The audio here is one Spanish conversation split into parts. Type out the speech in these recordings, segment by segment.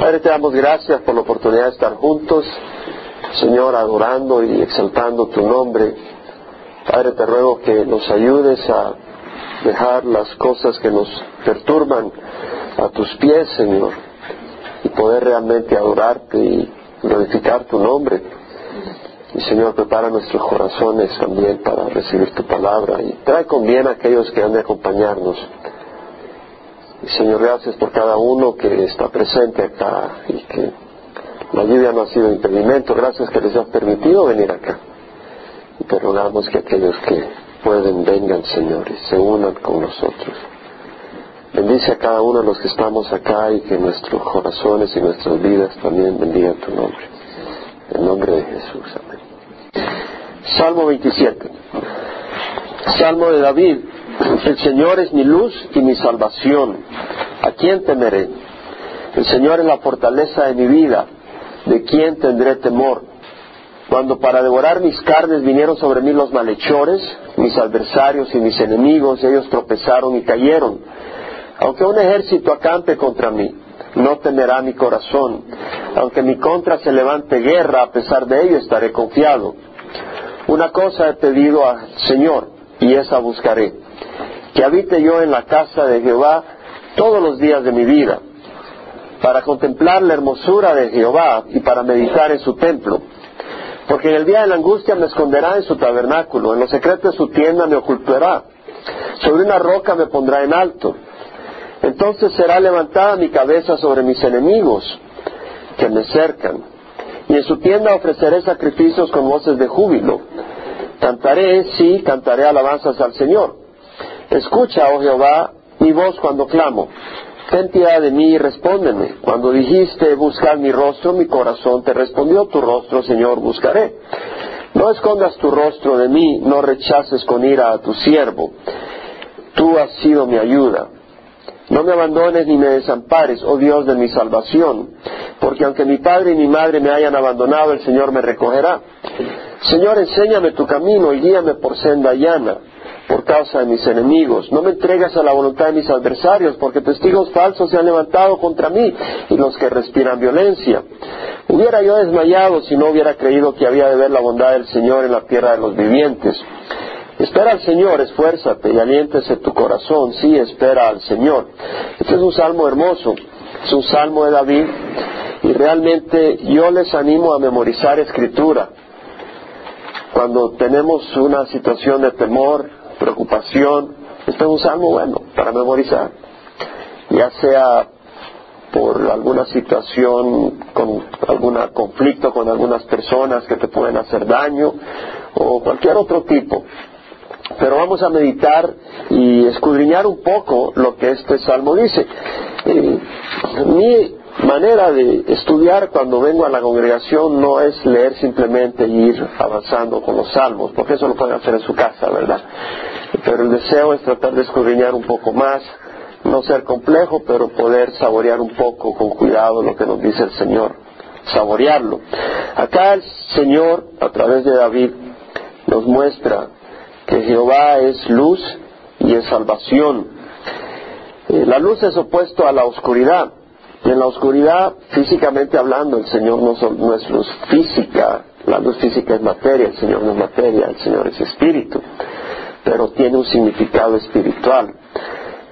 Padre, te damos gracias por la oportunidad de estar juntos, Señor, adorando y exaltando tu nombre. Padre, te ruego que nos ayudes a dejar las cosas que nos perturban a tus pies, Señor, y poder realmente adorarte y glorificar tu nombre. Y Señor, prepara nuestros corazones también para recibir tu palabra y trae con bien a aquellos que han de acompañarnos. Señor, gracias por cada uno que está presente acá y que la lluvia no ha sido impedimento. Gracias que les has permitido venir acá. Y te rogamos que aquellos que pueden vengan, Señor, y se unan con nosotros. Bendice a cada uno de los que estamos acá y que nuestros corazones y nuestras vidas también bendigan tu nombre. En nombre de Jesús. Amén. Salmo 27. Salmo de David. El Señor es mi luz y mi salvación. ¿A quién temeré? El Señor es la fortaleza de mi vida. ¿De quién tendré temor? Cuando para devorar mis carnes vinieron sobre mí los malhechores, mis adversarios y mis enemigos, ellos tropezaron y cayeron. Aunque un ejército acampe contra mí, no temerá mi corazón. Aunque mi contra se levante guerra, a pesar de ello estaré confiado. Una cosa he pedido al Señor, y esa buscaré, que habite yo en la casa de Jehová todos los días de mi vida, para contemplar la hermosura de Jehová y para meditar en su templo. Porque en el día de la angustia me esconderá en su tabernáculo, en los secretos de su tienda me ocultará, sobre una roca me pondrá en alto. Entonces será levantada mi cabeza sobre mis enemigos que me cercan, y en su tienda ofreceré sacrificios con voces de júbilo. Cantaré, sí, cantaré alabanzas al Señor. Escucha, oh Jehová, mi voz cuando clamo. Ten piedad de mí y respóndeme. Cuando dijiste buscar mi rostro, mi corazón te respondió tu rostro, Señor, buscaré. No escondas tu rostro de mí, no rechaces con ira a tu siervo. Tú has sido mi ayuda. No me abandones ni me desampares, oh Dios de mi salvación, porque aunque mi padre y mi madre me hayan abandonado, el Señor me recogerá. Señor, enséñame tu camino y guíame por senda llana, por causa de mis enemigos. No me entregas a la voluntad de mis adversarios, porque testigos falsos se han levantado contra mí y los que respiran violencia. Hubiera yo desmayado si no hubiera creído que había de ver la bondad del Señor en la tierra de los vivientes. Espera al Señor, esfuérzate y aliéntese tu corazón. Sí, espera al Señor. Este es un salmo hermoso, es un salmo de David y realmente yo les animo a memorizar escritura. Cuando tenemos una situación de temor, preocupación, este es un salmo bueno para memorizar. Ya sea por alguna situación, con algún conflicto con algunas personas que te pueden hacer daño o cualquier otro tipo. Pero vamos a meditar y escudriñar un poco lo que este salmo dice. Eh, mi manera de estudiar cuando vengo a la congregación no es leer simplemente y ir avanzando con los salmos, porque eso lo pueden hacer en su casa, ¿verdad? Pero el deseo es tratar de escudriñar un poco más, no ser complejo, pero poder saborear un poco con cuidado lo que nos dice el Señor, saborearlo. Acá el Señor, a través de David, nos muestra que Jehová es luz y es salvación. Eh, la luz es opuesto a la oscuridad. Y en la oscuridad, físicamente hablando, el Señor no, es luz física, la luz física es materia, el Señor no es materia, el Señor es espíritu, pero tiene un significado espiritual.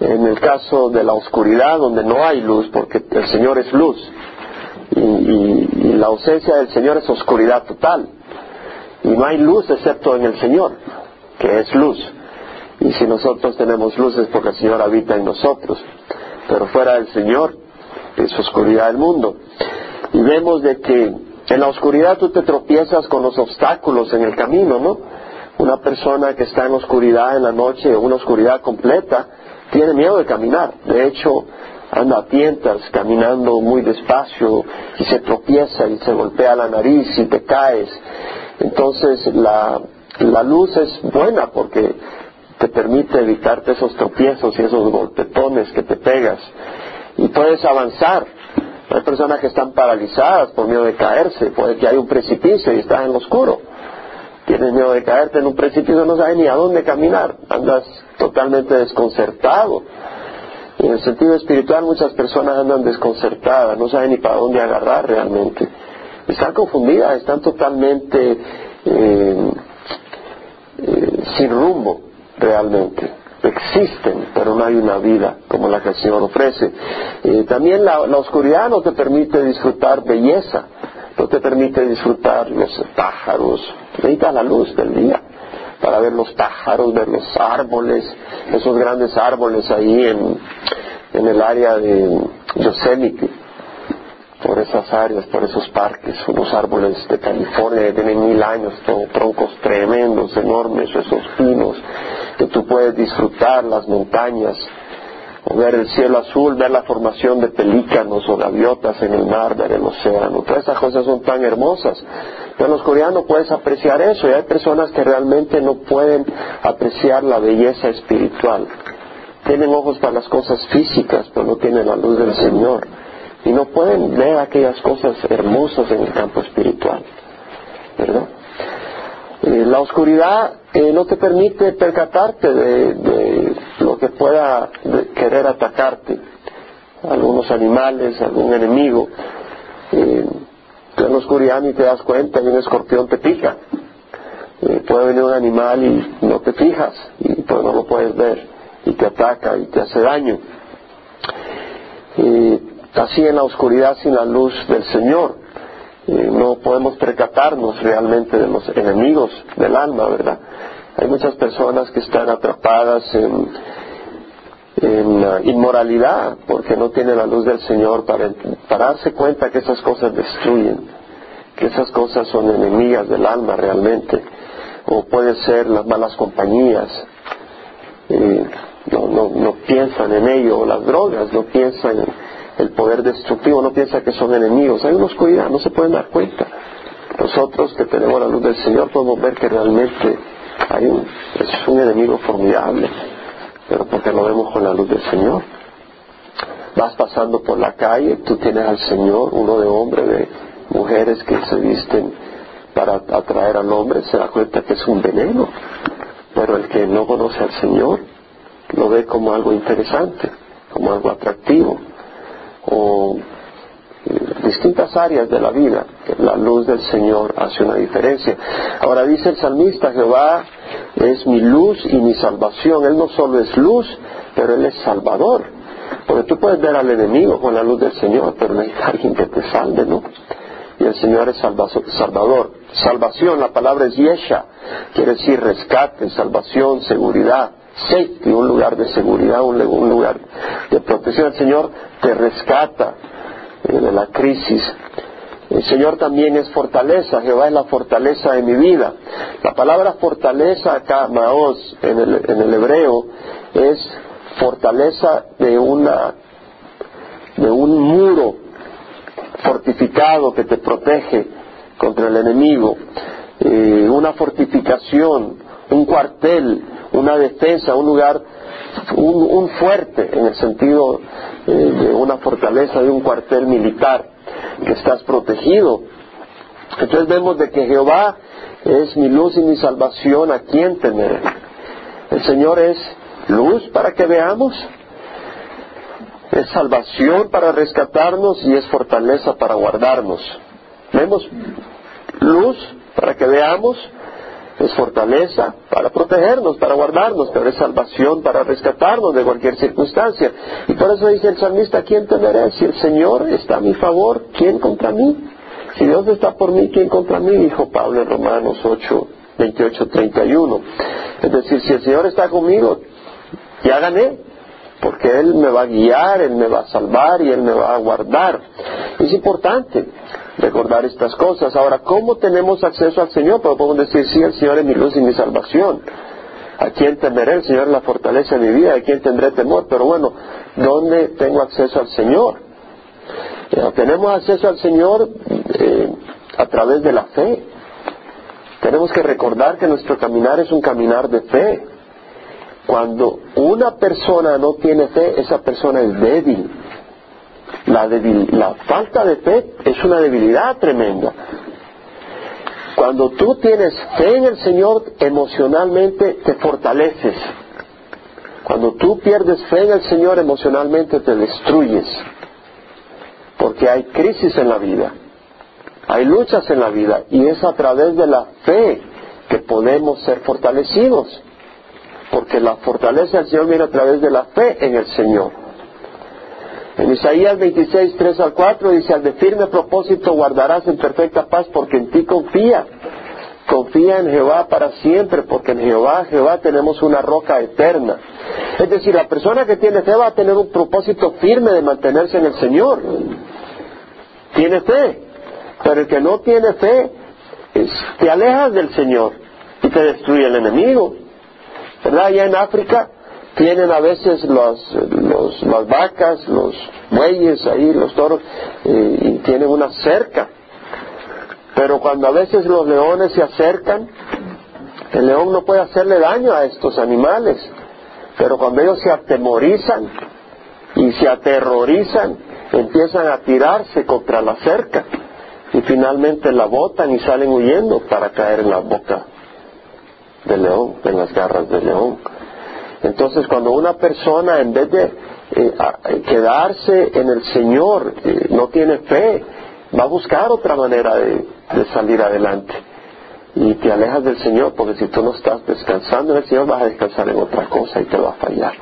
En el caso de la oscuridad, donde no hay luz, porque el Señor es luz, y la ausencia del Señor es oscuridad total, y no hay luz excepto en el Señor que es luz. Y si nosotros tenemos luz es porque el Señor habita en nosotros. Pero fuera del Señor es oscuridad del mundo. Y vemos de que en la oscuridad tú te tropiezas con los obstáculos en el camino, ¿no? Una persona que está en oscuridad en la noche, una oscuridad completa, tiene miedo de caminar. De hecho, anda a tientas, caminando muy despacio y se tropieza y se golpea la nariz y te caes. Entonces la la luz es buena porque te permite evitarte esos tropiezos y esos golpetones que te pegas y puedes avanzar. Hay personas que están paralizadas por miedo de caerse, puede que hay un precipicio y estás en lo oscuro. Tienes miedo de caerte en un precipicio, no sabes ni a dónde caminar, andas totalmente desconcertado. En el sentido espiritual muchas personas andan desconcertadas, no saben ni para dónde agarrar realmente. Están confundidas, están totalmente eh, eh, sin rumbo realmente. Existen, pero no hay una vida como la que el Señor ofrece. Eh, también la, la oscuridad no te permite disfrutar belleza, no te permite disfrutar los pájaros. Necesitas la luz del día para ver los pájaros, ver los árboles, esos grandes árboles ahí en, en el área de Yosemite, por esas áreas, por esos parques, unos árboles de California que tienen mil años, troncos tremendos, enormes, esos pinos, que tú puedes disfrutar, las montañas, o ver el cielo azul, ver la formación de pelícanos o gaviotas en el mar, ver el océano. Todas esas cosas son tan hermosas. Pero los coreanos puedes apreciar eso y hay personas que realmente no pueden apreciar la belleza espiritual. Tienen ojos para las cosas físicas, pero no tienen la luz del Señor. Y no pueden ver aquellas cosas hermosas en el campo espiritual. ¿Verdad? Eh, la oscuridad eh, no te permite percatarte de, lo que pueda querer atacarte, algunos animales, algún enemigo. Eh, en la oscuridad ni te das cuenta y un escorpión te pica. puede venir un animal y no te fijas y pues no lo puedes ver y te ataca y te hace daño. Así en la oscuridad sin la luz del Señor. No podemos percatarnos realmente de los enemigos del alma, ¿verdad? Hay muchas personas que están atrapadas en, inmoralidad porque no tienen la luz del Señor para, darse cuenta que esas cosas destruyen, que esas cosas son enemigas del alma realmente, o puede ser las malas compañías, no, no, no piensan en ello, o las drogas, no piensan en el poder destructivo, no piensa que son enemigos. Hay una oscuridad, no se pueden dar cuenta. Nosotros que tenemos la luz del Señor podemos ver que realmente hay un, es un enemigo formidable, pero porque lo vemos con la luz del Señor. Vas pasando por la calle, tú tienes al Señor, uno de hombres, de mujeres que se visten para atraer al hombre, se da cuenta que es un veneno. Pero el que no conoce al Señor lo ve como algo interesante, como algo atractivo o distintas áreas de la vida, la luz del Señor hace una diferencia. Ahora dice el salmista, Jehová es mi luz y mi salvación. Él no solo es luz, pero Él es salvador. Porque tú puedes ver al enemigo con la luz del Señor, pero no hay alguien que te salve, ¿no? Y el Señor es salvador. Salvación, la palabra es yesha, quiere decir rescate, salvación, seguridad safety, un lugar de seguridad, un, lugar de protección. El Señor te rescata eh, de la crisis. El Señor también es fortaleza, Jehová es la fortaleza de mi vida. La palabra fortaleza acá, Maos, en el, en el hebreo, es fortaleza de una de un muro fortificado que te protege contra el enemigo, eh, una fortificación, un cuartel, una defensa, un lugar, un, fuerte en el sentido eh, de una fortaleza, de un cuartel militar, que estás protegido. Entonces vemos de que Jehová es mi luz y mi salvación, ¿a quién temer? El Señor es luz para que veamos, es salvación para rescatarnos y es fortaleza para guardarnos. Vemos luz para que veamos, es fortaleza para protegernos, para guardarnos, pero es salvación para rescatarnos de cualquier circunstancia. Y por eso dice el salmista, ¿quién temeré? Si el Señor está a mi favor, ¿quién contra mí? Si Dios está por mí, ¿quién contra mí? Dijo Pablo en Romanos 8, 28, 31. Es decir, si el Señor está conmigo, ya gané, porque Él me va a guiar, Él me va a salvar y Él me va a guardar. Es importante recordar estas cosas. Ahora, ¿cómo tenemos acceso al Señor? Pues podemos decir, sí, el Señor es mi luz y mi salvación. ¿A quién temeré? El Señor es la fortaleza de mi vida. ¿A quién tendré temor? Pero bueno, ¿dónde tengo acceso al Señor? Eh, tenemos acceso al Señor eh, a través de la fe. Tenemos que recordar que nuestro caminar es un caminar de fe. Cuando una persona no tiene fe, esa persona es débil. La, falta de fe es una debilidad tremenda. Cuando tú tienes fe en el Señor, emocionalmente te fortaleces. Cuando tú pierdes fe en el Señor emocionalmente te destruyes, porque hay crisis en la vida, hay luchas en la vida, y es a través de la fe que podemos ser fortalecidos, porque la fortaleza del Señor viene a través de la fe en el Señor. En Isaías 26, 3 al 4 dice, al de firme propósito guardarás en perfecta paz porque en ti confía. Confía en Jehová para siempre, porque en Jehová, Jehová tenemos una roca eterna. Es decir, la persona que tiene fe va a tener un propósito firme de mantenerse en el Señor. Tiene fe. Pero el que no tiene fe, te alejas del Señor y te destruye el enemigo. ¿Verdad? Allá en África tienen a veces los, las vacas, los bueyes ahí, los toros, y tienen una cerca. Pero cuando a veces los leones se acercan, el león no puede hacerle daño a estos animales. Pero cuando ellos se atemorizan y se aterrorizan, empiezan a tirarse contra la cerca y finalmente la botan y salen huyendo para caer en la boca del león, en las garras del león. Entonces, cuando una persona, en vez de eh, eh, quedarse en el Señor, eh, no tiene fe, va a buscar otra manera de, salir adelante. Y te alejas del Señor, porque si tú no estás descansando en el Señor, vas a descansar en otra cosa y te va a fallar.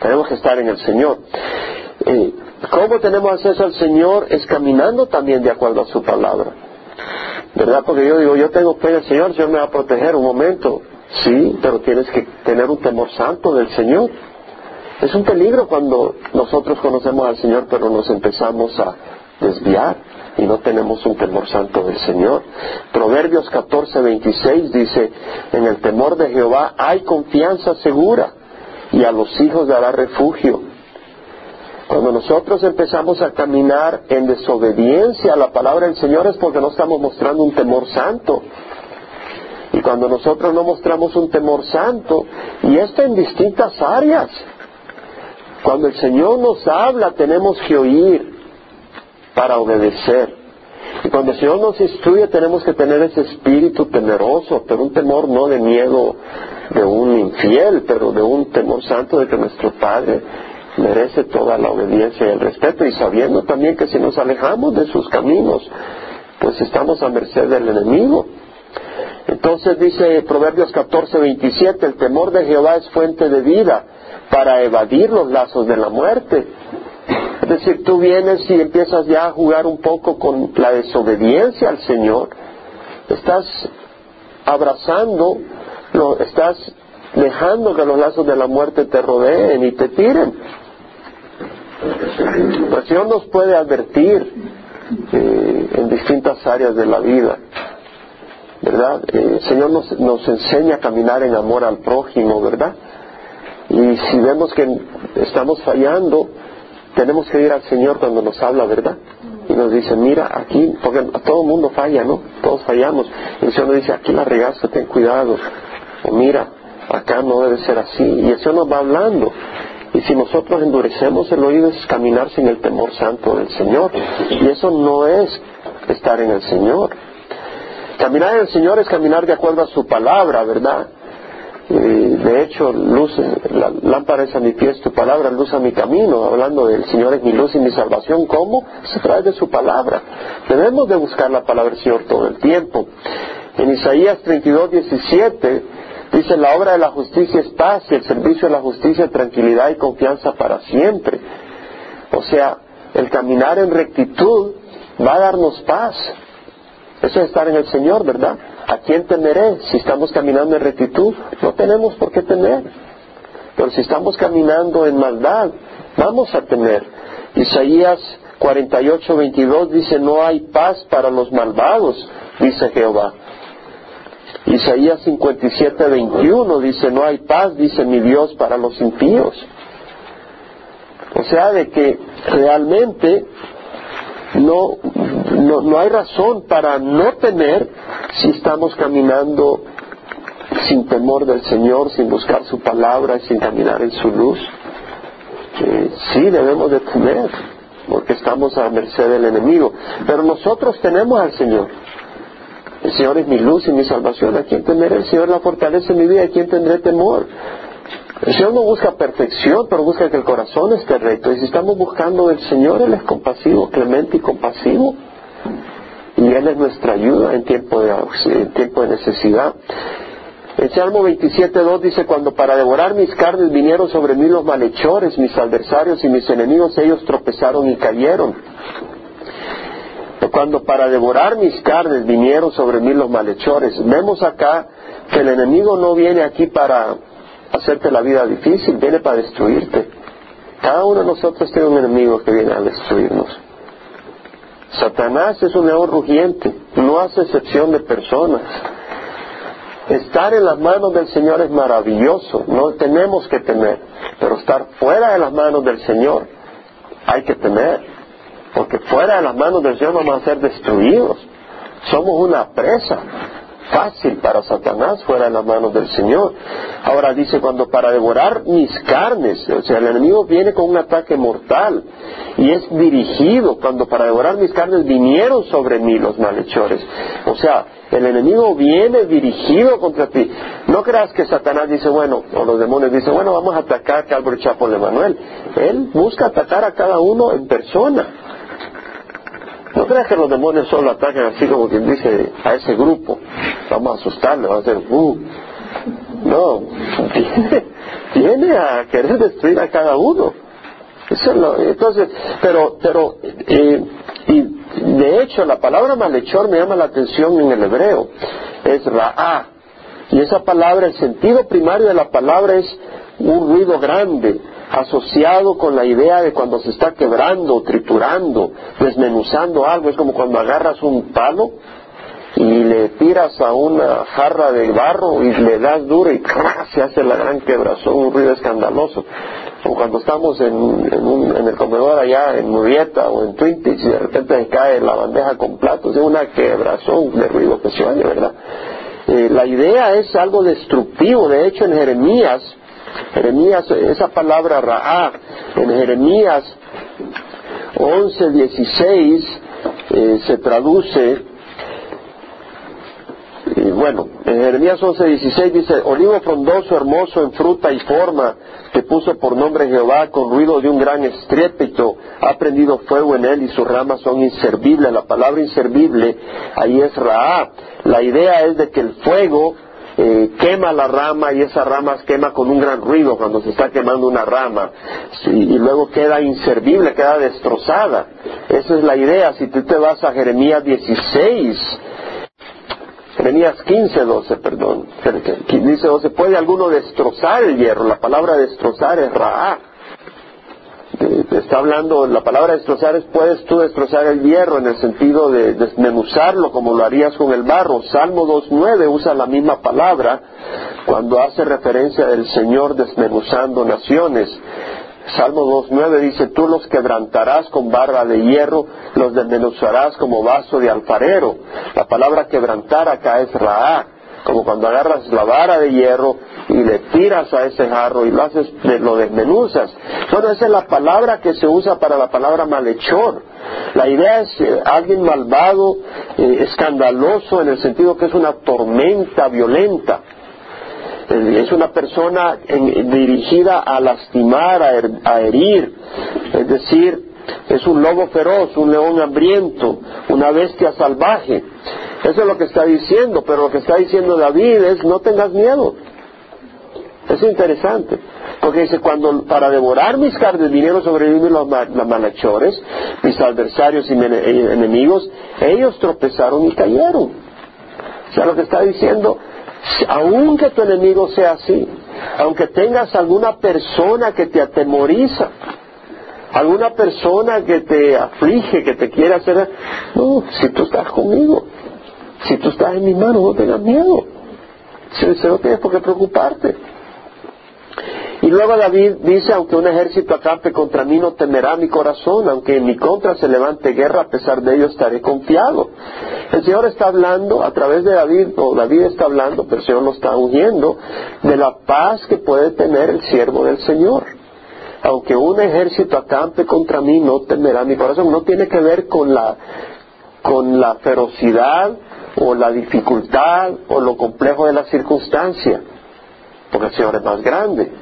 Tenemos que estar en el Señor. ¿Cómo tenemos acceso al Señor? Es caminando también de acuerdo a su palabra. ¿Verdad? Porque yo digo, yo tengo fe en el Señor, el Señor me va a proteger un momento. Sí, pero tienes que tener un temor santo del Señor. Es un peligro cuando nosotros conocemos al Señor, pero nos empezamos a desviar y no tenemos un temor santo del Señor. Proverbios 14, 26 dice, en el temor de Jehová hay confianza segura y a los hijos dará refugio. Cuando nosotros empezamos a caminar en desobediencia a la palabra del Señor es porque no estamos mostrando un temor santo. Y cuando nosotros no mostramos un temor santo, y esto en distintas áreas, cuando el Señor nos habla tenemos que oír para obedecer. Y cuando el Señor nos instruye tenemos que tener ese espíritu temeroso, pero un temor no de miedo de un infiel, pero de un temor santo de que nuestro Padre merece toda la obediencia y el respeto y sabiendo también que si nos alejamos de sus caminos, pues estamos a merced del enemigo. Entonces dice Proverbios 14, 27, el temor de Jehová es fuente de vida para evadir los lazos de la muerte. Es decir, tú vienes y empiezas ya a jugar un poco con la desobediencia al Señor. Estás abrazando, estás dejando que los lazos de la muerte te rodeen y te tiren. El Señor nos puede advertir eh, en distintas áreas de la vida. ¿Verdad? Eh, el Señor nos, nos enseña a caminar en amor al prójimo, ¿verdad? Y si vemos que estamos fallando, tenemos que ir al Señor cuando nos habla, ¿verdad? Y nos dice, mira, aquí, porque todo el mundo falla, ¿no? Todos fallamos. Y el Señor nos dice, aquí la regaste, ten cuidado. O mira, acá no debe ser así. Y el Señor nos va hablando. Y si nosotros endurecemos el oído es caminar sin el temor santo del Señor. Y eso no es estar en el Señor. Caminar en el Señor es caminar de acuerdo a su palabra, ¿verdad? de hecho, luz, la lámpara es a mi pie, tu palabra, luz a mi camino, hablando del Señor es mi luz y mi salvación, ¿cómo? Se trae de su palabra. Debemos de buscar la palabra del Señor todo el tiempo. En Isaías 32, 17 dice, la obra de la justicia es paz y el servicio de la justicia tranquilidad y confianza para siempre. O sea, el caminar en rectitud va a darnos paz. Eso es estar en el Señor, ¿verdad? ¿A quién temeré? Si estamos caminando en rectitud, no tenemos por qué temer. Pero si estamos caminando en maldad, vamos a temer. Isaías 48, 22 dice, no hay paz para los malvados, dice Jehová. Isaías 57, 21 dice, no hay paz, dice mi Dios, para los impíos. O sea, de que realmente no, no, hay razón para no temer si estamos caminando sin temor del Señor, sin buscar su palabra y sin caminar en su luz. sí debemos de temer, porque estamos a merced del enemigo. Pero nosotros tenemos al Señor. El Señor es mi luz y mi salvación. ¿A quién temeré? El Señor la fortalece mi vida. ¿A quién tendré temor? El Señor no busca perfección, pero busca que el corazón esté recto. Y si estamos buscando el Señor, Él es compasivo, clemente y compasivo. Y Él es nuestra ayuda en tiempo de, necesidad. El Salmo 27.2 dice, cuando para devorar mis carnes vinieron sobre mí los malhechores, mis adversarios y mis enemigos, ellos tropezaron y cayeron. Cuando para devorar mis carnes vinieron sobre mí los malhechores, vemos acá que el enemigo no viene aquí para hacerte la vida difícil, viene para destruirte. Cada uno de nosotros tiene un enemigo que viene a destruirnos. Satanás es un león rugiente, no hace excepción de personas. Estar en las manos del Señor es maravilloso, no tenemos que temer, pero estar fuera de las manos del Señor hay que temer, porque fuera de las manos del Señor vamos a ser destruidos. Somos una presa fácil para Satanás fuera de las manos del Señor. Ahora dice, cuando para devorar mis carnes, o sea, el enemigo viene con un ataque mortal y es dirigido, cuando para devorar mis carnes vinieron sobre mí los malhechores. O sea, el enemigo viene dirigido contra ti. No creas que Satanás dice, bueno, o los demonios dicen, bueno, vamos a atacar a Calvary Chapo de Manuel. Él busca atacar a cada uno en persona. No creas que los demonios solo atacan así como quien dice a ese grupo. Vamos a asustarle, va a hacer, uh. No, viene, a querer destruir a cada uno. entonces, pero, pero, eh, y de hecho la palabra malhechor me llama la atención en el hebreo. Es ra'ah. Y esa palabra, el sentido primario de la palabra es un ruido grande, asociado con la idea de cuando se está quebrando, triturando, desmenuzando algo. Es como cuando agarras un palo y le tiras a una jarra de barro y le das duro y se hace la gran quebrazón, un ruido escandaloso. O cuando estamos en, en, el comedor allá en Murrieta o en Twin y de repente cae la bandeja con platos, es una quebrazón de ruido que se oye, ¿verdad? Eh, la idea es algo destructivo. De hecho, en Jeremías Jeremías, esa palabra Ra'a, en Jeremías 11, 16 eh, se traduce, y bueno, en Jeremías 11, 16 dice, olivo frondoso, hermoso en fruta y forma, que puso por nombre Jehová con ruido de un gran estrépito, ha prendido fuego en él y sus ramas son inservibles. La palabra inservible ahí es Ra'a. La idea es de que el fuego eh, quema la rama y esa rama quema con un gran ruido cuando se está quemando una rama y luego queda inservible, queda destrozada. Esa es la idea. Si tú te vas a Jeremías 16, Jeremías 15, 12, perdón, dice 12, ¿puede alguno destrozar el hierro? La palabra destrozar es ra'a está hablando, la palabra destrozar es puedes tú destrozar el hierro en el sentido de desmenuzarlo como lo harías con el barro. Salmo 2.9 usa la misma palabra cuando hace referencia del Señor desmenuzando naciones. Salmo 2.9 dice, tú los quebrantarás con barra de hierro, los desmenuzarás como vaso de alfarero. La palabra quebrantar acá es raá como cuando agarras la vara de hierro y le tiras a ese jarro y lo haces, lo desmenuzas. Bueno, esa es la palabra que se usa para la palabra malhechor. La idea es eh, alguien malvado, eh, escandaloso, en el sentido que es una tormenta violenta. Eh, es una persona dirigida a lastimar, a herir, es decir, es un lobo feroz, un león hambriento, una bestia salvaje. Eso es lo que está diciendo, pero lo que está diciendo David es no tengas miedo. Es interesante, porque dice, cuando para devorar mis carnes vinieron sobre mí los, malhechores, mis adversarios y eh, enemigos, ellos tropezaron y cayeron. O sea, lo que está diciendo, aunque tu enemigo sea así, aunque tengas alguna persona que te atemoriza, alguna persona que te aflige, que te quiere hacer, no, si tú estás conmigo, si tú estás en mi mano, no tengas miedo. No tienes por qué preocuparte. Y luego David dice, aunque un ejército acampe contra mí, no temerá mi corazón, aunque en mi contra se levante guerra, a pesar de ello estaré confiado. El Señor está hablando a través de David, o David está hablando, pero el Señor lo está huyendo, de la paz que puede tener el siervo del Señor. Aunque un ejército acampe contra mí, no temerá mi corazón. No tiene que ver con la, con la ferocidad o la dificultad o lo complejo de la circunstancia, porque el Señor es más grande.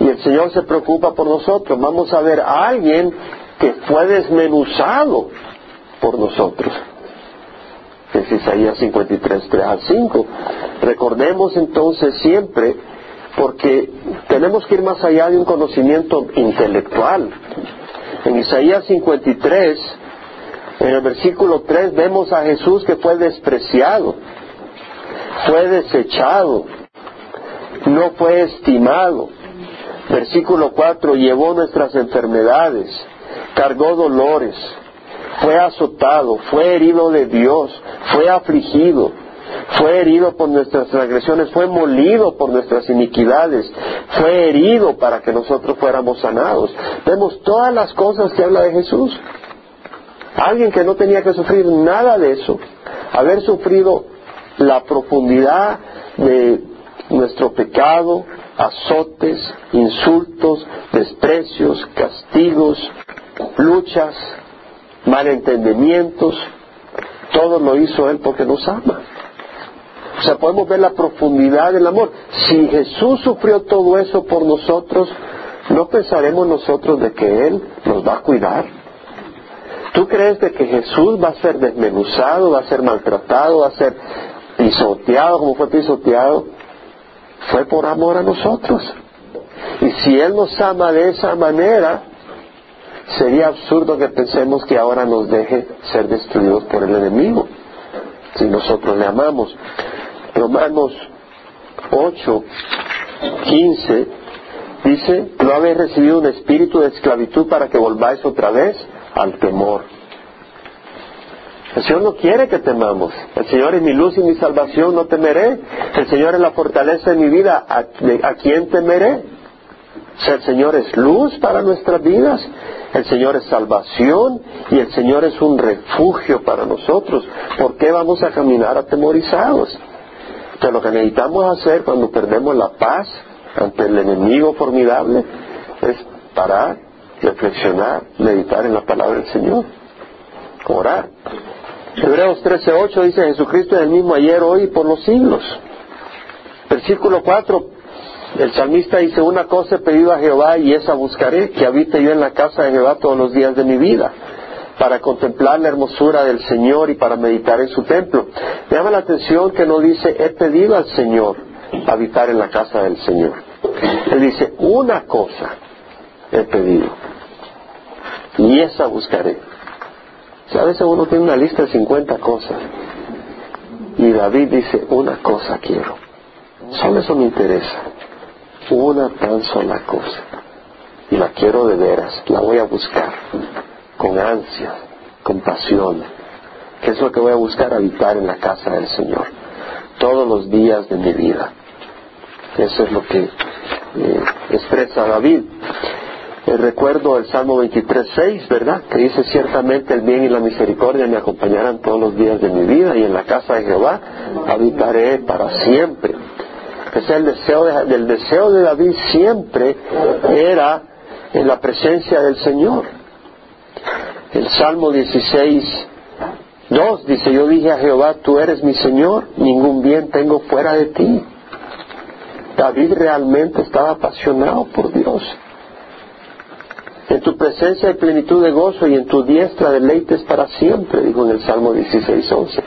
el Señor se preocupa por nosotros. Vamos a ver a alguien que fue desmenuzado por nosotros. Es Isaías 53, 3 al 5. Recordemos entonces siempre, porque tenemos que ir más allá de un conocimiento intelectual. En Isaías 53, en el versículo 3, vemos a Jesús que fue despreciado, fue desechado, no fue estimado. Versículo 4, llevó nuestras enfermedades, cargó dolores, fue azotado, fue herido de Dios, fue afligido, fue herido por nuestras transgresiones, fue molido por nuestras iniquidades, fue herido para que nosotros fuéramos sanados. Vemos todas las cosas que habla de Jesús. Alguien que no tenía que sufrir nada de eso, haber sufrido la profundidad de nuestro pecado, azotes, insultos, desprecios, castigos, luchas, malentendimientos, todo lo hizo Él porque nos ama. O sea, podemos ver la profundidad del amor. Si Jesús sufrió todo eso por nosotros, ¿no pensaremos nosotros de que Él nos va a cuidar? ¿Tú crees de que Jesús va a ser desmenuzado, va a ser maltratado, va a ser pisoteado como fue pisoteado? Fue por amor a nosotros. Y si Él nos ama de esa manera, sería absurdo que pensemos que ahora nos deje ser destruidos por el enemigo, si nosotros le amamos. Romanos 8, 15 dice, no habéis recibido un espíritu de esclavitud para que volváis otra vez al temor. El Señor no quiere que temamos. El Señor es mi luz y mi salvación, no temeré. El Señor es la fortaleza de mi vida, ¿a, quién temeré? O el Señor es luz para nuestras vidas, el Señor es salvación y el Señor es un refugio para nosotros. ¿Por qué vamos a caminar atemorizados? Entonces lo que necesitamos hacer cuando perdemos la paz ante el enemigo formidable es parar, reflexionar, meditar en la palabra del Señor, orar. Hebreos 13:8 dice Jesucristo es el mismo ayer, hoy y por los siglos. Versículo 4, el salmista dice, una cosa he pedido a Jehová y esa buscaré, que habite yo en la casa de Jehová todos los días de mi vida, para contemplar la hermosura del Señor y para meditar en su templo. Me llama la atención que no dice, he pedido al Señor habitar en la casa del Señor. Él dice, una cosa he pedido y esa buscaré. O sea, a veces uno tiene una lista de 50 cosas y David dice, una cosa quiero. Solo eso me interesa una tan sola cosa y la quiero de veras, la voy a buscar con ansia, con pasión. ¿Qué es lo que voy a buscar? Habitar en la casa del Señor todos los días de mi vida. Eso es lo que eh, expresa David. Eh, recuerdo el Salmo 23.6, ¿verdad? Que dice, ciertamente el bien y la misericordia me acompañarán todos los días de mi vida y en la casa de Jehová habitaré para siempre. Ese el deseo de, del deseo de David siempre era en la presencia del Señor. El Salmo 16, 2 dice, yo dije a Jehová, tú eres mi Señor, ningún bien tengo fuera de ti. David realmente estaba apasionado por Dios. En tu presencia hay plenitud de gozo y en tu diestra deleites para siempre, dijo en el Salmo 16, 11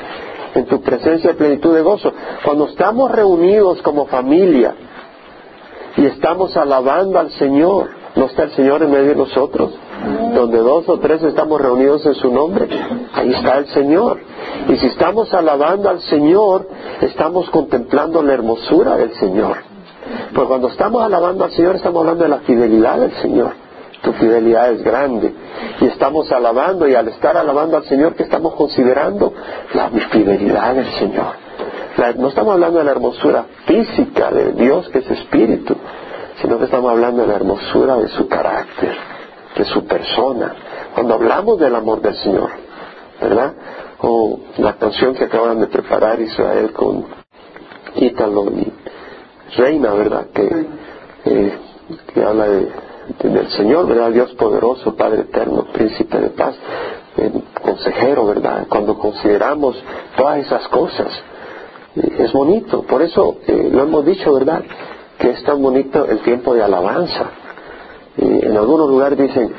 en tu presencia de plenitud de gozo. Cuando estamos reunidos como familia y estamos alabando al Señor, ¿no está el Señor en medio de nosotros? Donde dos o tres estamos reunidos en su nombre, ahí está el Señor. Y si estamos alabando al Señor, estamos contemplando la hermosura del Señor. Pues cuando estamos alabando al Señor, estamos hablando de la fidelidad del Señor tu fidelidad es grande. Y estamos alabando y al estar alabando al Señor, que estamos considerando? La fidelidad del Señor. no estamos hablando de la hermosura física de Dios, que es espíritu, sino que estamos hablando de la hermosura de su carácter, de su persona. Cuando hablamos del amor del Señor, ¿verdad? O la canción que acaban de preparar Israel con Ítalo y Reina, ¿verdad? Que, eh, que habla de del Señor, ¿verdad? Dios poderoso, Padre eterno, príncipe de paz, eh, consejero, ¿verdad? Cuando consideramos todas esas cosas, eh, es bonito. Por eso eh, lo hemos dicho, ¿verdad? que es tan bonito el tiempo de alabanza. Y en algunos lugares dicen,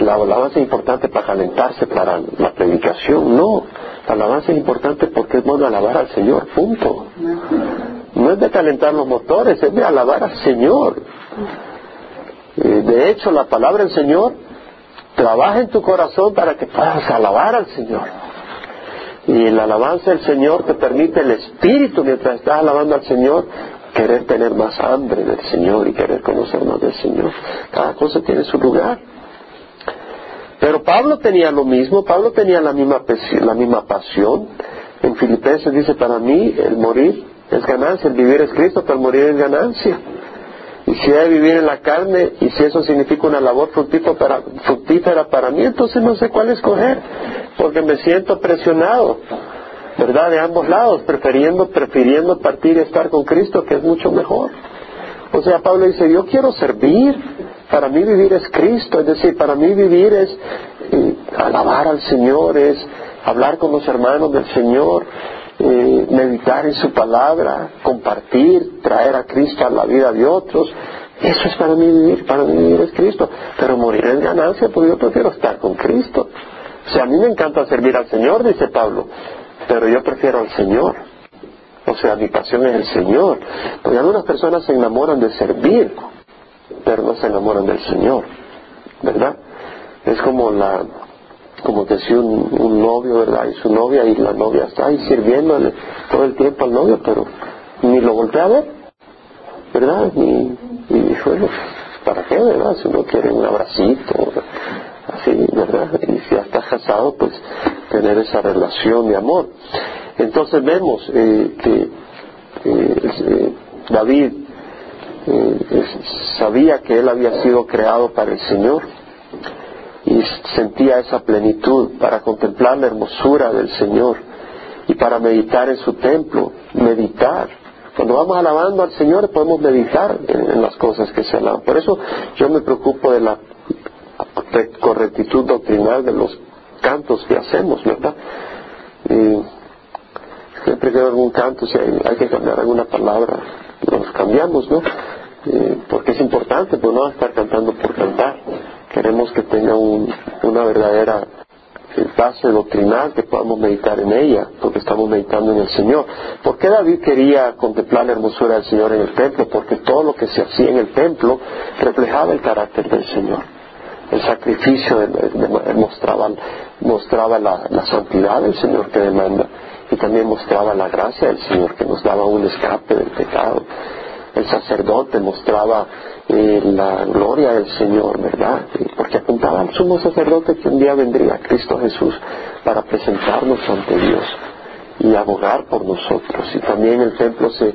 la alabanza es importante para calentarse para la predicación. No, la alabanza es importante porque es bueno alabar al Señor, punto. No es de calentar los motores, es de alabar al Señor. De hecho, la palabra del Señor trabaja en tu corazón para que puedas alabar al Señor. Y la alabanza del Señor te permite el espíritu mientras estás alabando al Señor querer tener más hambre del Señor y querer conocer más del Señor. Cada cosa tiene su lugar. Pero Pablo tenía lo mismo, Pablo tenía la misma, la misma pasión. En Filipenses dice, para mí el morir es ganancia, el vivir es Cristo, pero el morir es ganancia. Y si hay vivir en la carne, y si eso significa una labor fructífera para, fructífera para mí, entonces no sé cuál escoger, porque me siento presionado, ¿verdad? De ambos lados, prefiriendo, prefiriendo partir y estar con Cristo, que es mucho mejor. O sea, Pablo dice, yo quiero servir, para mí vivir es Cristo, es decir, para mí vivir es eh, alabar al Señor, es hablar con los hermanos del Señor, eh, meditar en su palabra, compartir, traer a Cristo a la vida de otros. Eso es para mí vivir, para mí vivir es Cristo. Pero morir es ganancia, porque yo prefiero estar con Cristo. O sea, a mí me encanta servir al Señor, dice Pablo, pero yo prefiero al Señor. O sea, mi pasión es el Señor. Porque algunas personas se enamoran de servir, pero no se enamoran del Señor, ¿verdad? Es como la, como que si un, novio, ¿verdad? Y su novia y la novia está ahí sirviéndole todo el tiempo al novio, pero ni lo voltea a ver, ¿verdad? Ni, y bueno, ¿para qué, verdad? Si uno quiere un abracito, así, ¿verdad? Y si ya está casado, pues tener esa relación de amor. Entonces vemos eh, que eh, David eh, sabía que él había sido creado para el Señor y sentía esa plenitud para contemplar la hermosura del Señor y para meditar en su templo, meditar. Cuando vamos alabando al Señor podemos meditar en, las cosas que se alaban. Por eso yo me preocupo de la correctitud doctrinal de los cantos que hacemos, ¿verdad? Y siempre que hay algún canto, si hay, que cambiar alguna palabra, los cambiamos, ¿no? porque es importante, pues no estar cantando por cantar. Queremos que tenga una verdadera base doctrinal que podamos meditar en ella, porque estamos meditando en el Señor. ¿Por qué David quería contemplar la hermosura del Señor en el templo? Porque todo lo que se hacía en el templo reflejaba el carácter del Señor. El sacrificio mostraba, mostraba la santidad del Señor que demanda y también mostraba la gracia del Señor que nos daba un escape del pecado el sacerdote mostraba eh, la gloria del Señor, ¿verdad? Porque apuntaba al sumo sacerdote que un día vendría, Cristo Jesús, para presentarnos ante Dios y abogar por nosotros. Y también en el templo se,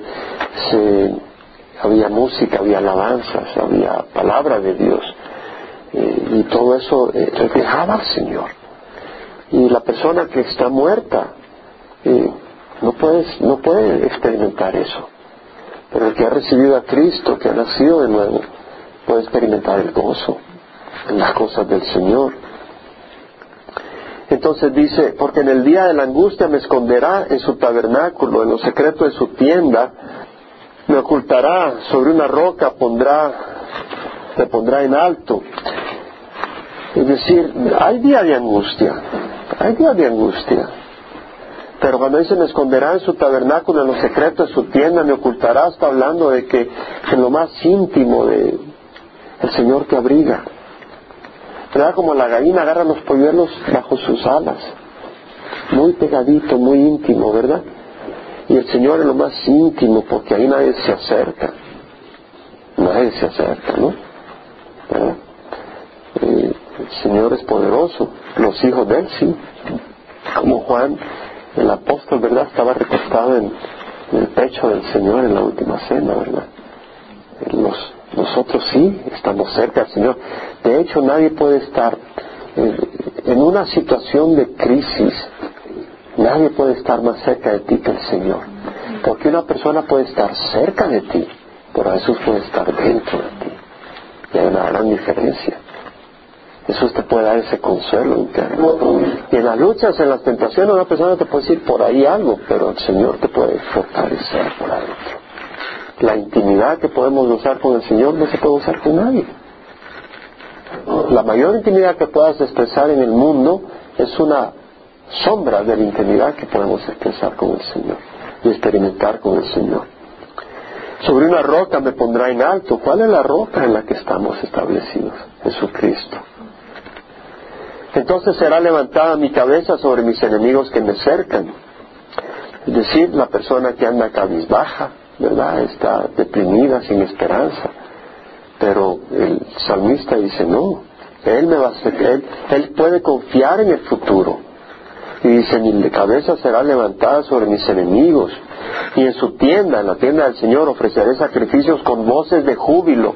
había música, había alabanzas, había palabra de Dios. Eh, y todo eso eh, reflejaba al Señor. Y la persona que está muerta no, puedes, no puede experimentar eso. Pero el que ha recibido a Cristo, que ha nacido de nuevo, puede experimentar el gozo en las cosas del Señor. Entonces dice, porque en el día de la angustia me esconderá en su tabernáculo, en los secretos de su tienda, me ocultará sobre una roca, pondrá, me pondrá en alto. Es decir, hay día de angustia, hay día de angustia. Pero cuando dice me esconderá en su tabernáculo, en los secretos de su tienda, me ocultará, está hablando de que en lo más íntimo de el Señor te abriga. ¿Verdad? Como la gallina agarra los polluelos bajo sus alas. Muy pegadito, muy íntimo, ¿verdad? Y el Señor en lo más íntimo, porque ahí nadie se acerca. Nadie se acerca, ¿no? ¿Verdad? el Señor es poderoso. Los hijos de Él sí. Como Juan el apóstol, ¿verdad? Estaba recostado en, el pecho del Señor en la última cena, ¿verdad? nosotros sí estamos cerca del Señor. De hecho, nadie puede estar eh, en una situación de crisis, nadie puede estar más cerca de ti que el Señor. Porque una persona puede estar cerca de ti, pero Jesús puede estar dentro de ti. Y hay una gran diferencia. Jesús te puede dar ese consuelo interno. Y en las luchas, en las tentaciones, una persona te puede decir por ahí algo, pero el Señor te puede fortalecer por adentro. La intimidad que podemos usar con el Señor no se puede usar con nadie. La mayor intimidad que puedas expresar en el mundo es una sombra de la intimidad que podemos expresar con el Señor y experimentar con el Señor. Sobre una roca me pondrá en alto. ¿Cuál es la roca en la que estamos establecidos? Jesucristo. Entonces será levantada mi cabeza sobre mis enemigos que me cercan. Es decir, la persona que anda cabizbaja, ¿verdad? Está deprimida, sin esperanza. Pero el salmista dice, no, él me va a él, él puede confiar en el futuro. Y dice, mi cabeza será levantada sobre mis enemigos. Y en su tienda, en la tienda del Señor, ofreceré sacrificios con voces de júbilo.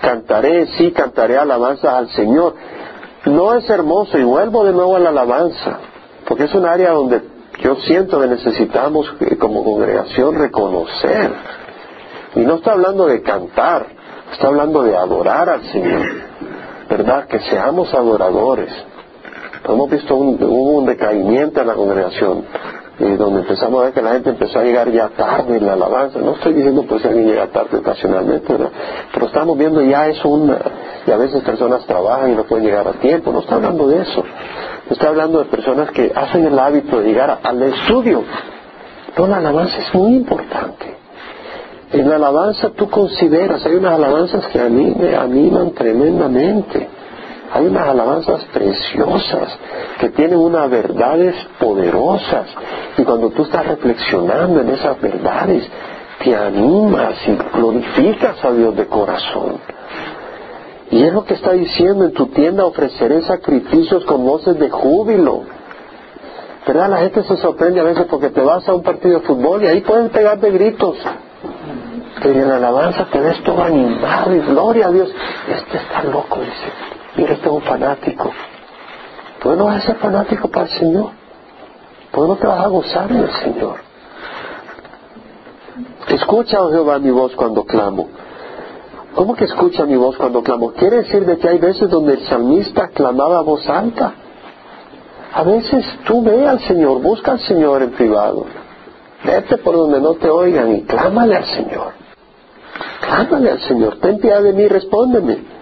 Cantaré, sí, cantaré alabanza al Señor. No es hermoso, y vuelvo de nuevo a la alabanza, porque es un área donde yo siento que necesitamos eh, como congregación reconocer. Y no está hablando de cantar, está hablando de adorar al Señor. ¿Verdad? Que seamos adoradores. Hemos visto un, un decaimiento en la congregación, eh, donde empezamos a ver que la gente empezó a llegar ya tarde en la alabanza. No estoy diciendo pues alguien llega tarde ocasionalmente, pero estamos viendo ya eso una, y a veces personas trabajan y no pueden llegar a tiempo. No está hablando de eso. Está hablando de personas que hacen el hábito de llegar al estudio. No, la alabanza es muy importante. En la alabanza tú consideras, hay unas alabanzas que a mí me animan tremendamente. Hay unas alabanzas preciosas que tienen unas verdades poderosas. Y cuando tú estás reflexionando en esas verdades, te animas y glorificas a Dios de corazón. Y es lo que está diciendo, en tu tienda ofreceré sacrificios con voces de júbilo. ¿Verdad? La gente se sorprende a veces porque te vas a un partido de fútbol y ahí pueden pegar de gritos. Pero en la alabanza te ves todo animado y gloria a Dios. Este está loco, dice. Mira, este es un fanático. Tú no ser fanático para el Señor. Tú no te vas a gozar del Señor. Escucha, oh Jehová, mi voz cuando clamo. ¿Cómo que escucha mi voz cuando clamo? Quiere decir de que hay veces donde el salmista clamaba a voz alta. A veces tú ve al Señor, busca al Señor en privado. Vete por donde no te oigan y clámale al Señor. Clámale al Señor. Ten piedad de mí, respóndeme.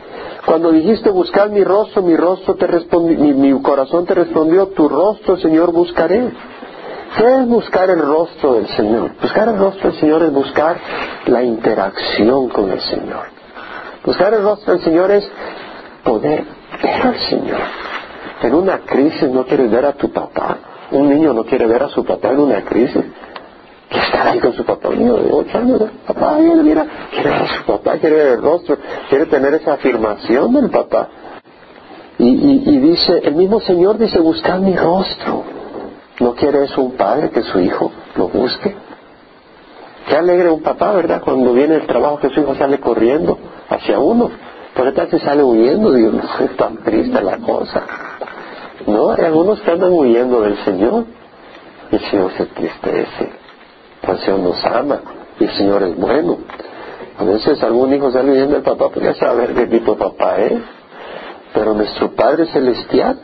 Cuando dijiste buscar mi rostro, mi rostro te respondió, mi, mi corazón te respondió, tu rostro, Señor, buscaré. ¿Qué es buscar el rostro del Señor? Buscar el rostro del Señor es buscar la interacción con el Señor. Buscar el rostro del Señor es poder ver al Señor. En una crisis no quieres ver a tu papá. Un niño no quiere ver a su papá en una crisis. Quiere estar ahí con su papá. Un niño de ocho años, papá, viene, mira, quiere ver a su papá, quiere ver el rostro, quiere tener esa afirmación del papá. Y, y, dice, el mismo Señor dice, buscar mi rostro. ¿No quiere eso un padre que su hijo lo busque? Qué alegre un papá, ¿verdad? Cuando viene el trabajo que su hijo sale corriendo hacia uno. ¿Por qué tal sale huyendo? Dios, no es tan triste la cosa. No, hay algunos que andan huyendo del Señor. El Señor se tristece. Señor nos ama. El Señor es bueno. A veces algún hijo sale huyendo del papá, porque ya saber qué tipo de papá es. Pero nuestro Padre Celestial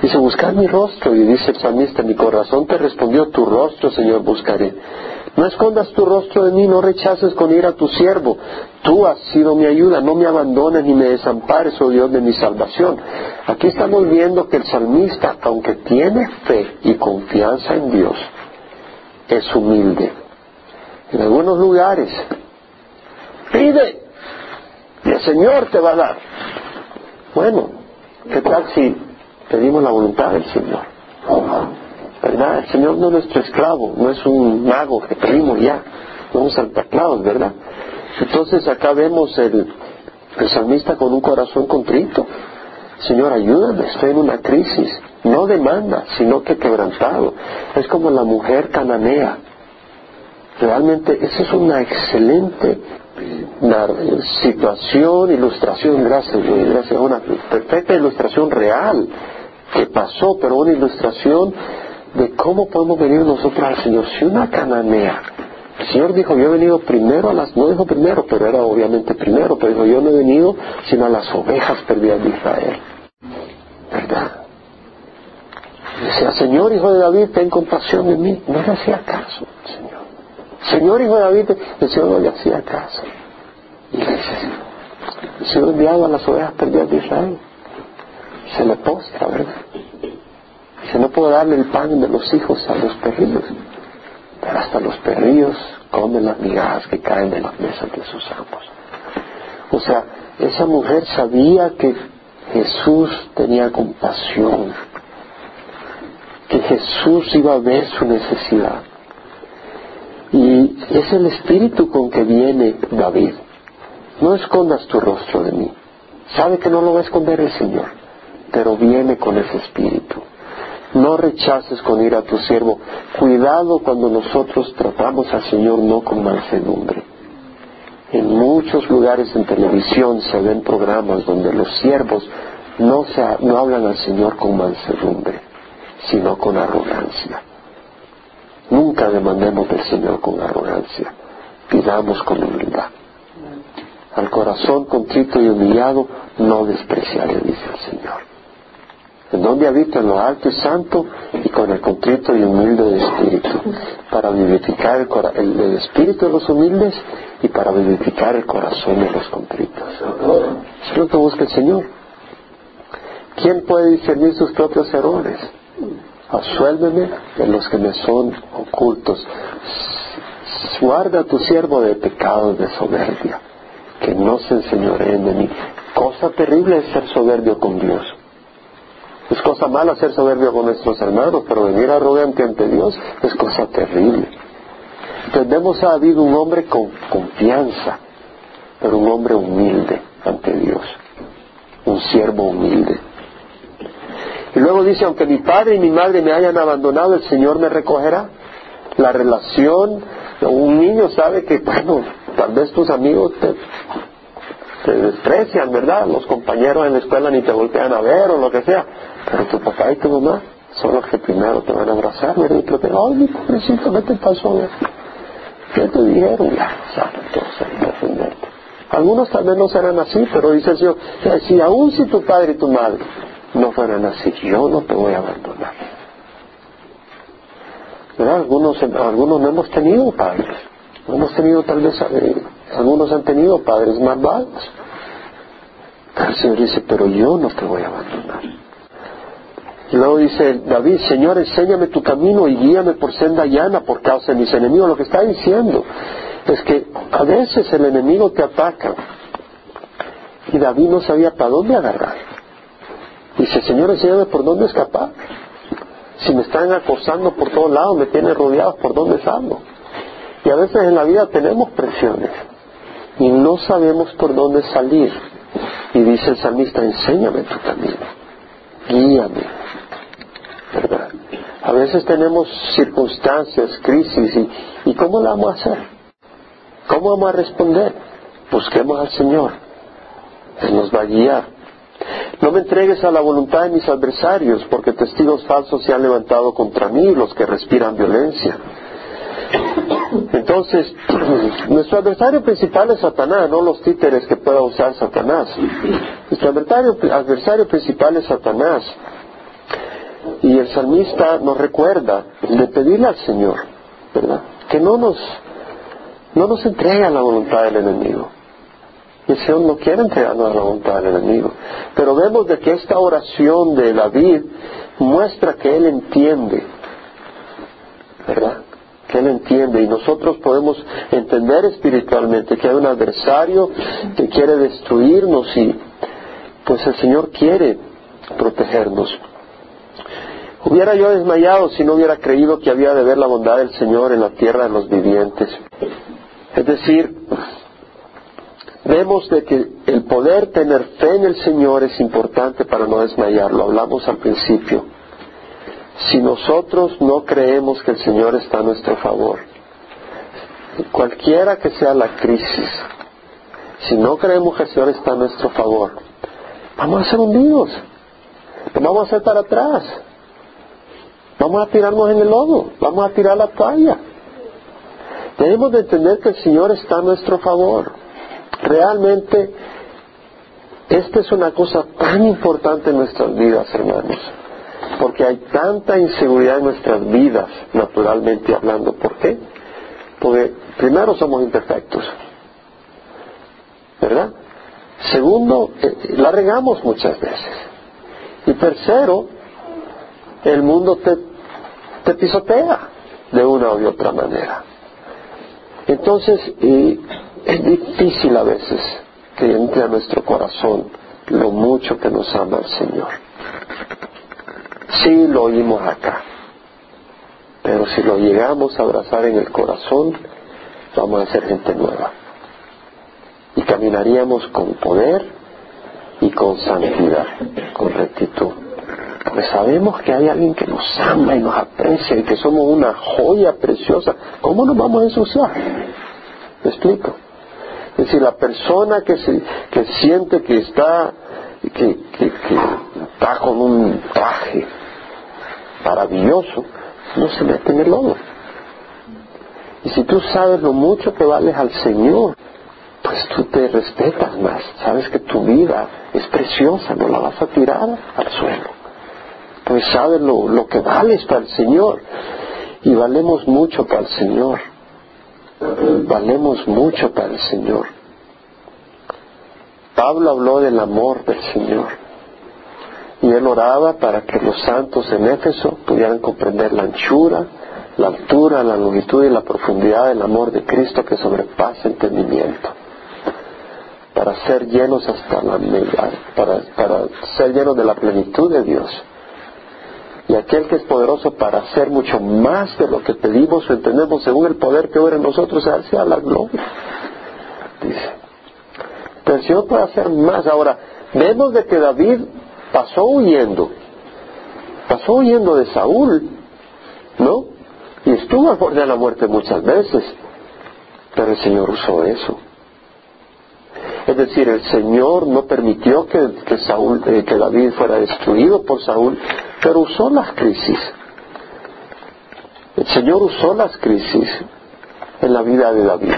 dice, buscar mi rostro. Y dice el salmista, mi corazón te respondió, tu rostro, Señor, buscaré. No escondas tu rostro de mí, no rechaces con ira a tu siervo. Tú has sido mi ayuda, no me abandones ni me desampares, oh Dios de mi salvación. Aquí estamos viendo que el salmista, aunque tiene fe y confianza en Dios, es humilde. En algunos lugares, pide y el Señor te va a dar. Bueno, ¿qué tal si pedimos la voluntad del Señor? ¿verdad? El Señor no es nuestro esclavo, no es un mago que pedimos ya, no un Santa ¿verdad? Entonces acá vemos el, el salmista con un corazón contrito. Señor, ayúdame, estoy en una crisis. No demanda, sino que quebrantado. Es como la mujer cananea. Realmente esa es una excelente situación, ilustración, gracias, gracias, una perfecta ilustración real que pasó, pero una ilustración de cómo podemos venir nosotros al Señor. Si una cananea, el Señor dijo, yo he venido primero a las, no dijo primero, pero era obviamente primero, pero dijo, yo no he venido sino a las ovejas perdidas de Israel. ¿Verdad? Decía, Señor, hijo de David, ten compasión de mí. No le hacía caso, Señor. Señor hijo de David, el Señor no le hacía caso. Y le dice, el Señor enviaba a las ovejas perdidas de Israel. Se le postra, ¿verdad? Dice, no puedo darle el pan de los hijos a los perrillos. Pero hasta los perrillos comen las migajas que caen de las mesas de sus amos. O sea, esa mujer sabía que Jesús tenía compasión, que Jesús iba a ver su necesidad. Y es el espíritu con que viene David. No escondas tu rostro de mí. Sabe que no lo va a esconder el Señor, pero viene con ese espíritu. No rechaces con ir a tu siervo. Cuidado cuando nosotros tratamos al Señor no con mansedumbre. En muchos lugares en televisión se ven programas donde los siervos no, se, no hablan al Señor con mansedumbre, sino con arrogancia. Nunca demandemos del Señor con arrogancia, pidamos con humildad. Al corazón contrito y humillado no despreciaré, dice el Señor en donde habita en lo alto y santo y con el contrito y humilde de espíritu, para vivificar el, el, espíritu de los humildes y para vivificar el corazón de los contritos. Es lo que busca el Señor. ¿Quién puede discernir sus propios errores? Asuélveme de los que me son ocultos. Guarda a tu siervo de pecados de soberbia, que no se enseñoreen de mí. Cosa terrible es ser soberbio con Dios. Es cosa mala ser soberbio con nuestros hermanos, pero venir arrogante ante Dios es cosa terrible. Entonces a David un hombre con confianza, pero un hombre humilde ante Dios, un siervo humilde. Y luego dice, aunque mi padre y mi madre me hayan abandonado, el Señor me recogerá. La relación, un niño sabe que, bueno, tal vez tus amigos te, te desprecian, ¿verdad? Los compañeros en la escuela ni te voltean a ver o lo que sea. Pero tu papá y tu mamá son los que primero te van a abrazar, ¿verdad? Y te ay, mi pobrecito, ¿qué te pasó? ¿Qué te dijeron? Ya, saben entonces, defenderte. Algunos tal vez no serán así, pero dice el Señor, si aún si tu padre y tu madre no fueran así, yo no te voy a abandonar. ¿Verdad? Algunos, algunos no hemos tenido padres. No hemos tenido tal vez, eh, algunos han tenido padres malvados. Pero el Señor dice, pero yo no te voy a abandonar. Y luego dice David, Señor, enséñame tu camino y guíame por senda llana por causa de mis enemigos. Lo que está diciendo es que a veces el enemigo te ataca y David no sabía para dónde agarrar. Dice, Señor, enséñame por dónde escapar. Si me están acosando por todos lados, me tienen rodeado, ¿por dónde salgo? Y a veces en la vida tenemos presiones y no sabemos por dónde salir. Y dice el salmista, enséñame tu camino, guíame, ¿verdad? A veces tenemos circunstancias, crisis, y, y ¿cómo la vamos a hacer? ¿Cómo vamos a responder? Busquemos al Señor, Él nos va a guiar. No me entregues a la voluntad de mis adversarios, porque testigos falsos se han levantado contra mí, los que respiran violencia. Entonces, nuestro adversario principal es Satanás, no los títeres que pueda usar Satanás. Nuestro adversario, principal es Satanás. Y el salmista nos recuerda de pedirle al Señor, ¿verdad? Que no nos, no nos entregue a la voluntad del enemigo. El Señor no quiere entregarnos a la voluntad del enemigo. Pero vemos de que esta oración de David muestra que él entiende, ¿verdad? Que él entiende y nosotros podemos entender espiritualmente que hay un adversario que quiere destruirnos y pues el Señor quiere protegernos. Hubiera yo desmayado si no hubiera creído que había de ver la bondad del Señor en la tierra de los vivientes. Es decir, vemos de que el poder tener fe en el Señor es importante para no desmayar, lo hablamos al principio. Si nosotros no creemos que el Señor está a nuestro favor, cualquiera que sea la crisis, si no creemos que el Señor está a nuestro favor, vamos a ser hundidos, vamos a hacer para atrás. Vamos a tirarnos en el lodo, vamos a tirar la toalla. Debemos de entender que el Señor está a nuestro favor. Realmente, esta es una cosa tan importante en nuestras vidas, hermanos, porque hay tanta inseguridad en nuestras vidas, naturalmente hablando. ¿Por qué? Porque primero somos imperfectos, ¿verdad? Segundo, eh, la regamos muchas veces. Y tercero, el mundo te, te pisotea de una u otra manera. Entonces, es difícil a veces que entre a nuestro corazón lo mucho que nos ama el Señor. Sí lo oímos acá, pero si lo llegamos a abrazar en el corazón, vamos a ser gente nueva. Y caminaríamos con poder y con santidad, con rectitud. Porque sabemos que hay alguien que nos ama y nos aprecia y que somos una joya preciosa. ¿Cómo nos vamos a ensuciar? ¿Me explico? Es decir, la persona que, se, que siente que está, que, que, está con un traje maravilloso, no se mete en el lodo. Y si tú sabes lo mucho que vales al Señor, pues tú te respetas más. Sabes que tu vida es preciosa, no la vas a tirar al suelo. Pues sabes lo, lo que vales para el Señor. Y valemos mucho para el Señor valemos mucho para el Señor. Pablo habló del amor del Señor. Y él oraba para que los santos en Éfeso pudieran comprender la anchura, la altura, la longitud y la profundidad del amor de Cristo que sobrepasa entendimiento. Para ser llenos hasta la para, para ser llenos de la plenitud de Dios y aquel que es poderoso para hacer mucho más de lo que pedimos o entendemos según el poder que obra en nosotros, sea la gloria. Dice. Pero el Señor puede hacer más. Ahora, vemos de que David pasó huyendo. Pasó huyendo de Saúl, ¿no? Y estuvo al borde de la muerte muchas veces. Pero el Señor usó eso. Es decir, el Señor no permitió que, Saúl, eh, que David fuera destruido por Saúl, pero usó las crisis. El Señor usó las crisis en la vida de David.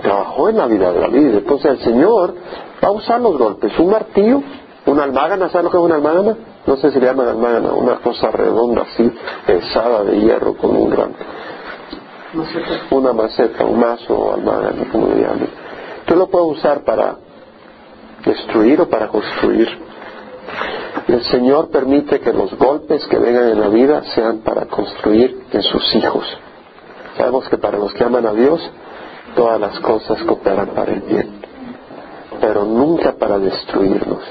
Trabajó en la vida de David. Entonces el Señor va a usar los golpes. Un martillo, una almágana, ¿sabes lo que es una almágana? No sé si le llaman almágana, una cosa redonda así, pesada de hierro con un gran... Una maceta, un mazo almágana, como le llaman. Tú lo puedes usar para destruir o para construir. El Señor permite que los golpes que vengan en la vida sean para construir en sus hijos. Sabemos que para los que aman a Dios, todas las cosas cooperan para el bien, pero nunca para destruirnos.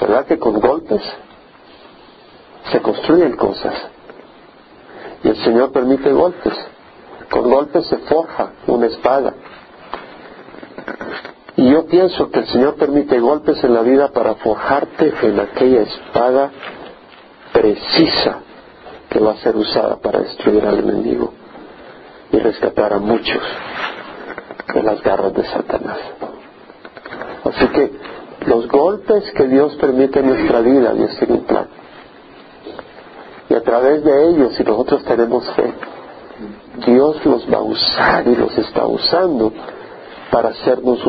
¿Verdad que con golpes se construyen cosas? Y el Señor permite golpes. Con golpes se forja una espada. Y yo pienso que el Señor permite golpes en la vida para forjarte en aquella espada precisa que va a ser usada para destruir al enemigo y rescatar a muchos de las garras de Satanás. Así que los golpes que Dios permite en nuestra vida, Dios tiene un plan. Y a través de ellos, si nosotros tenemos fe, Dios los va a usar y los está usando para hacernos,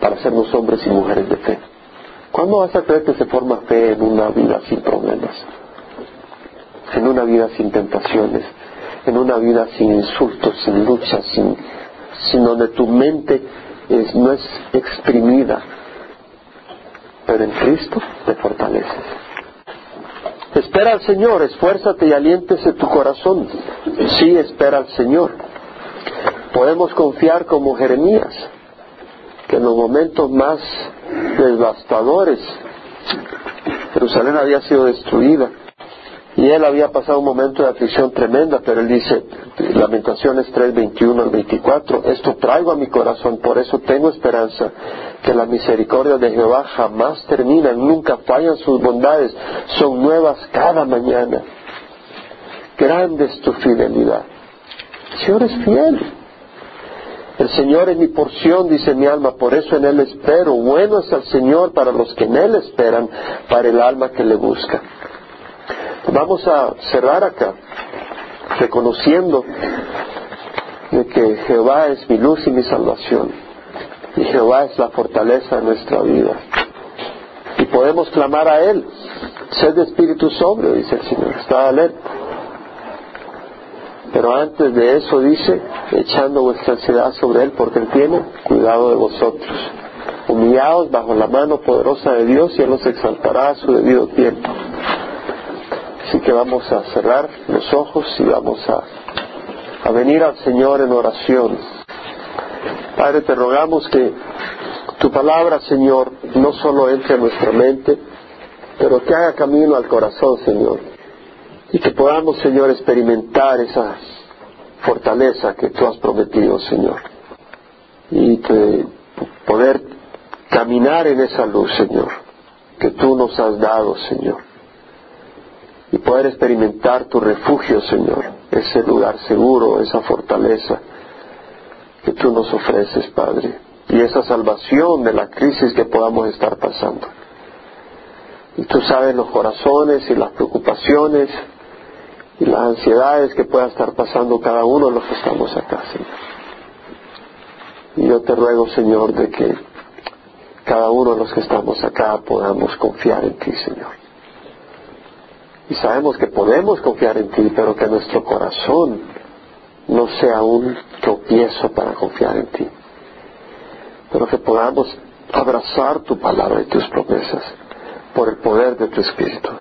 para hacernos hombres y mujeres de fe. ¿Cuándo vas a creer que se forma fe en una vida sin problemas? En una vida sin tentaciones, en una vida sin insultos, sin luchas, sin, sin donde tu mente no es exprimida, pero en Cristo te fortaleces. Espera al Señor, esfuérzate y aliéntese tu corazón. Sí, espera al Señor. Podemos confiar como Jeremías, que en los momentos más devastadores Jerusalén había sido destruida y él había pasado un momento de aflicción tremenda, pero él dice, Lamentaciones 3, 21 al 24, esto traigo a mi corazón, por eso tengo esperanza, que la misericordia de Jehová jamás terminan, nunca fallan sus bondades, son nuevas cada mañana. Grande es tu fidelidad. El Señor es fiel. El Señor es mi porción, dice mi alma, por eso en Él espero. Bueno es el Señor para los que en Él esperan, para el alma que le busca. Vamos a cerrar acá, reconociendo de que Jehová es mi luz y mi salvación. Y Jehová es la fortaleza de nuestra vida. Y podemos clamar a Él. Sed de espíritu sobrio, dice el Señor. Está alerta. Pero antes de eso dice, echando vuestra ansiedad sobre Él, porque Él tiene cuidado de vosotros. Humillados bajo la mano poderosa de Dios y Él los exaltará a su debido tiempo. Así que vamos a cerrar los ojos y vamos a, a venir al Señor en oración. Padre, te rogamos que tu palabra, Señor, no solo entre en nuestra mente, pero que haga camino al corazón, Señor. Y que podamos, Señor, experimentar esa fortaleza que tú has prometido, Señor. Y poder caminar en esa luz, Señor, que tú nos has dado, Señor. Y poder experimentar tu refugio, Señor, ese lugar seguro, esa fortaleza que tú nos ofreces, Padre. Y esa salvación de la crisis que podamos estar pasando. Y tú sabes los corazones y las preocupaciones y las ansiedades que pueda estar pasando cada uno de los que estamos acá, Señor. Y yo te ruego, Señor, de que cada uno de los que estamos acá podamos confiar en ti, Señor. Y sabemos que podemos confiar en ti, pero que nuestro corazón no sea un tropiezo para confiar en ti. Pero que podamos abrazar tu palabra y tus promesas por el poder de tu Espíritu.